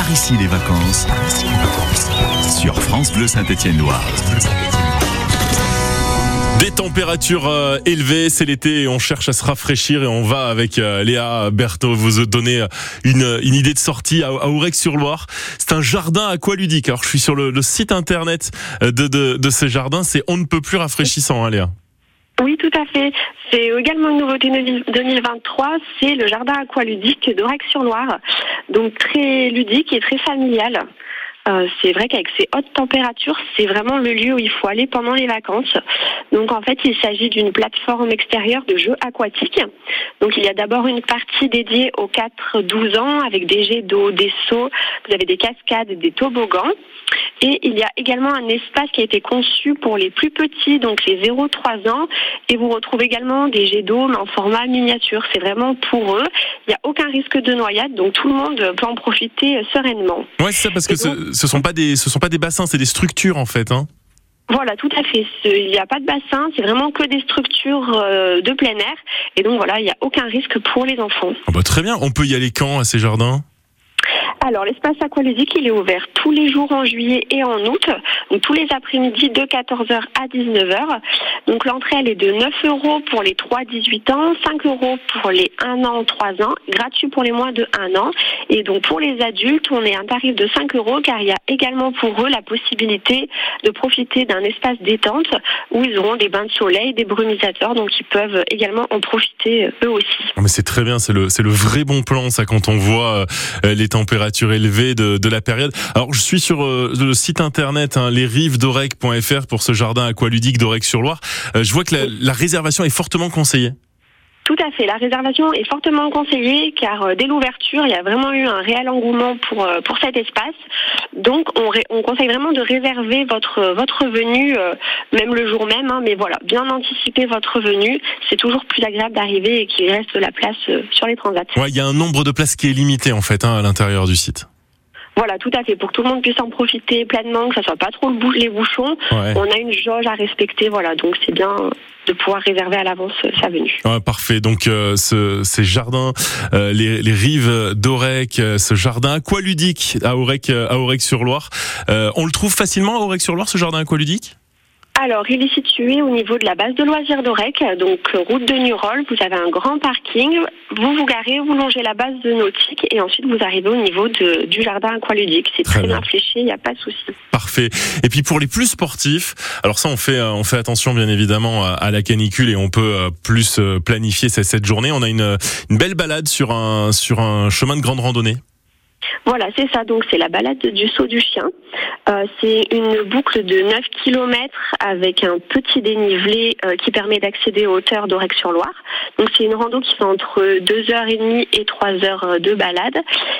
Par ici les vacances. Sur France Bleu Saint-Étienne-Loire. Des températures euh, élevées, c'est l'été et on cherche à se rafraîchir et on va avec euh, Léa Berthaud vous donner euh, une, une idée de sortie à, à Ourec-sur-Loire. C'est un jardin aqualudique. Alors je suis sur le, le site internet de, de, de ce jardin, c'est on ne peut plus rafraîchissant, hein, Léa. Oui, tout à fait. C'est également une nouveauté 2023, c'est le jardin aqualudique d'Aurec-sur-Loire. Donc très ludique et très familial. Euh, c'est vrai qu'avec ces hautes températures, c'est vraiment le lieu où il faut aller pendant les vacances. Donc en fait, il s'agit d'une plateforme extérieure de jeux aquatiques. Donc il y a d'abord une partie dédiée aux 4-12 ans avec des jets d'eau, des sauts, vous avez des cascades, des toboggans. Et il y a également un espace qui a été conçu pour les plus petits, donc les 0-3 ans. Et vous retrouvez également des jets d'eau, mais en format miniature. C'est vraiment pour eux. Il n'y a aucun risque de noyade, donc tout le monde peut en profiter sereinement. Ouais, c'est ça, parce que ce sont pas des, ce sont pas des bassins, c'est des structures en fait. Hein. Voilà, tout à fait. Il n'y a pas de bassin, c'est vraiment que des structures euh, de plein air. Et donc voilà, il n'y a aucun risque pour les enfants. Ah bah, très bien, on peut y aller quand à ces jardins? Alors, l'espace aqualudique, il est ouvert tous les jours en juillet et en août, donc tous les après-midi de 14h à 19h. Donc, l'entrée, elle est de 9 euros pour les 3-18 ans, 5 euros pour les 1 an, 3 ans, gratuit pour les moins de 1 an. Et donc, pour les adultes, on est à un tarif de 5 euros car il y a également pour eux la possibilité de profiter d'un espace détente où ils auront des bains de soleil, des brumisateurs, donc ils peuvent également en profiter eux aussi. Oh, mais c'est très bien, c'est le, c'est le vrai bon plan, ça, quand on voit euh, les températures élevées de, de la période. Alors, je suis sur euh, le site internet, hein, lesrives-d'Orec.fr pour ce jardin aqualudique d'Orec-sur-Loire. Euh, je vois que la, la réservation est fortement conseillée. Tout à fait. La réservation est fortement conseillée car euh, dès l'ouverture, il y a vraiment eu un réel engouement pour, euh, cet espace. Donc, on, conseille vraiment de réserver votre, votre venue, euh, même le jour même. hein, mais voilà, bien anticiper votre venue. C'est toujours plus agréable d'arriver et qu'il reste la place euh, sur les transats. Ouais, il y a un nombre de places qui est limité en fait hein, à l'intérieur du site. Voilà, tout à fait. Pour que tout le monde puisse en profiter pleinement, que ça soit pas trop les bouchons. Ouais. On a une jauge à respecter. Voilà, donc c'est bien de pouvoir réserver à l'avance euh, sa venue. Ouais, parfait. Donc euh, ce, ces jardins, euh, les, les rives d'Aurec, euh, ce jardin aqualudique à Aurec, euh, à Aurec-sur-Loire, euh, on le trouve facilement à Aurec-sur-Loire, ce jardin aqualudique? Alors, il est situé au niveau de la base de loisirs d'Orec, donc euh, route de Nurol. Vous avez un grand parking. Vous vous garez, vous longez la base de nautique et ensuite vous arrivez au niveau de, du jardin aqualudique. C'est Très très, bien. fléché, il n'y a pas de souci. Parfait. Et puis pour les plus sportifs, alors ça on fait euh, on fait attention bien évidemment à, la canicule et on peut euh, plus planifier cette, cette journée. On a une, une belle balade sur un sur un chemin de grande randonnée. Voilà, c'est ça. Donc, c'est la balade du saut du chien. Euh, c'est une boucle de 9 km avec un petit dénivelé euh, qui permet d'accéder aux hauteurs d'Orec-sur-Loire. Donc, c'est une rando qui fait entre 2h30 et 3h de balade.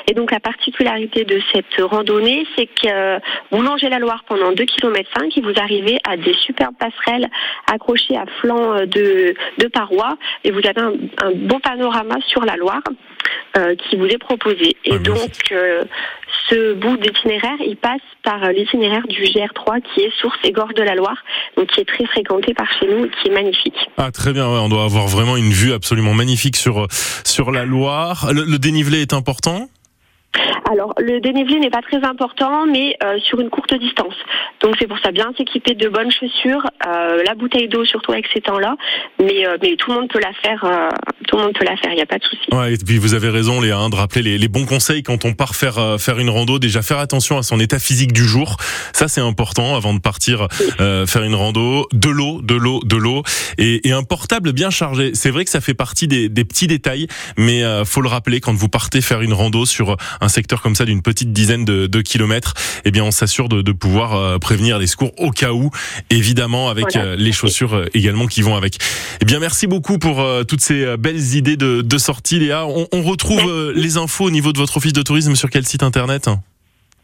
Et donc, la particularité de cette randonnée, c'est que euh, vous longez la Loire pendant 2 km 5 et vous arrivez à des superbes passerelles accrochées à flanc euh, de, de parois et vous avez un, beau panorama sur la Loire euh, qui vous est proposé. Et Ah, donc, euh, ce bout d'itinéraire, il passe par euh, l'itinéraire du GR3 qui est source et gorge de la Loire, donc qui est très fréquenté par chez nous et qui est magnifique. Ah très bien, ouais, on doit avoir vraiment une vue absolument magnifique sur sur la Loire. Le, le dénivelé est important? Alors, le dénivelé n'est pas très important, mais euh, sur une courte distance. Donc, c'est pour ça bien s'équiper de bonnes chaussures, euh, la bouteille d'eau surtout avec ces temps-là, mais, euh, mais tout le monde peut la faire. euh, tout le monde peut la faire, il n'y a pas de souci. Ouais, et puis vous avez raison, Léa, hein, de rappeler les, les bons conseils quand on part faire euh, faire une rando. Déjà faire attention à son état physique du jour, ça c'est important avant de partir euh, faire une rando. De l'eau, de l'eau, de l'eau et, et un portable bien chargé. C'est vrai que ça fait partie des, des petits détails, mais faut le rappeler quand vous partez faire une rando sur un secteur comme ça d'une petite dizaine de, de kilomètres. Eh bien, on s'assure de, de pouvoir euh, prévenir les secours au cas où, évidemment avec Voilà. euh, les chaussures euh, également qui vont avec. Eh bien, merci beaucoup pour toutes ces belles idées de, de sortie, Léa. On, on retrouve les infos au niveau de votre office de tourisme sur quel site internet?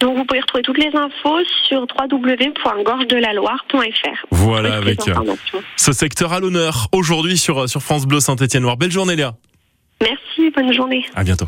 Donc, vous pouvez retrouver toutes les infos sur www.gorgedelaloire.fr. Voilà, avec ce secteur à l'honneur aujourd'hui sur, sur France Bleu Saint-Étienne-Noir. Belle journée, Léa. Merci, bonne journée. À bientôt.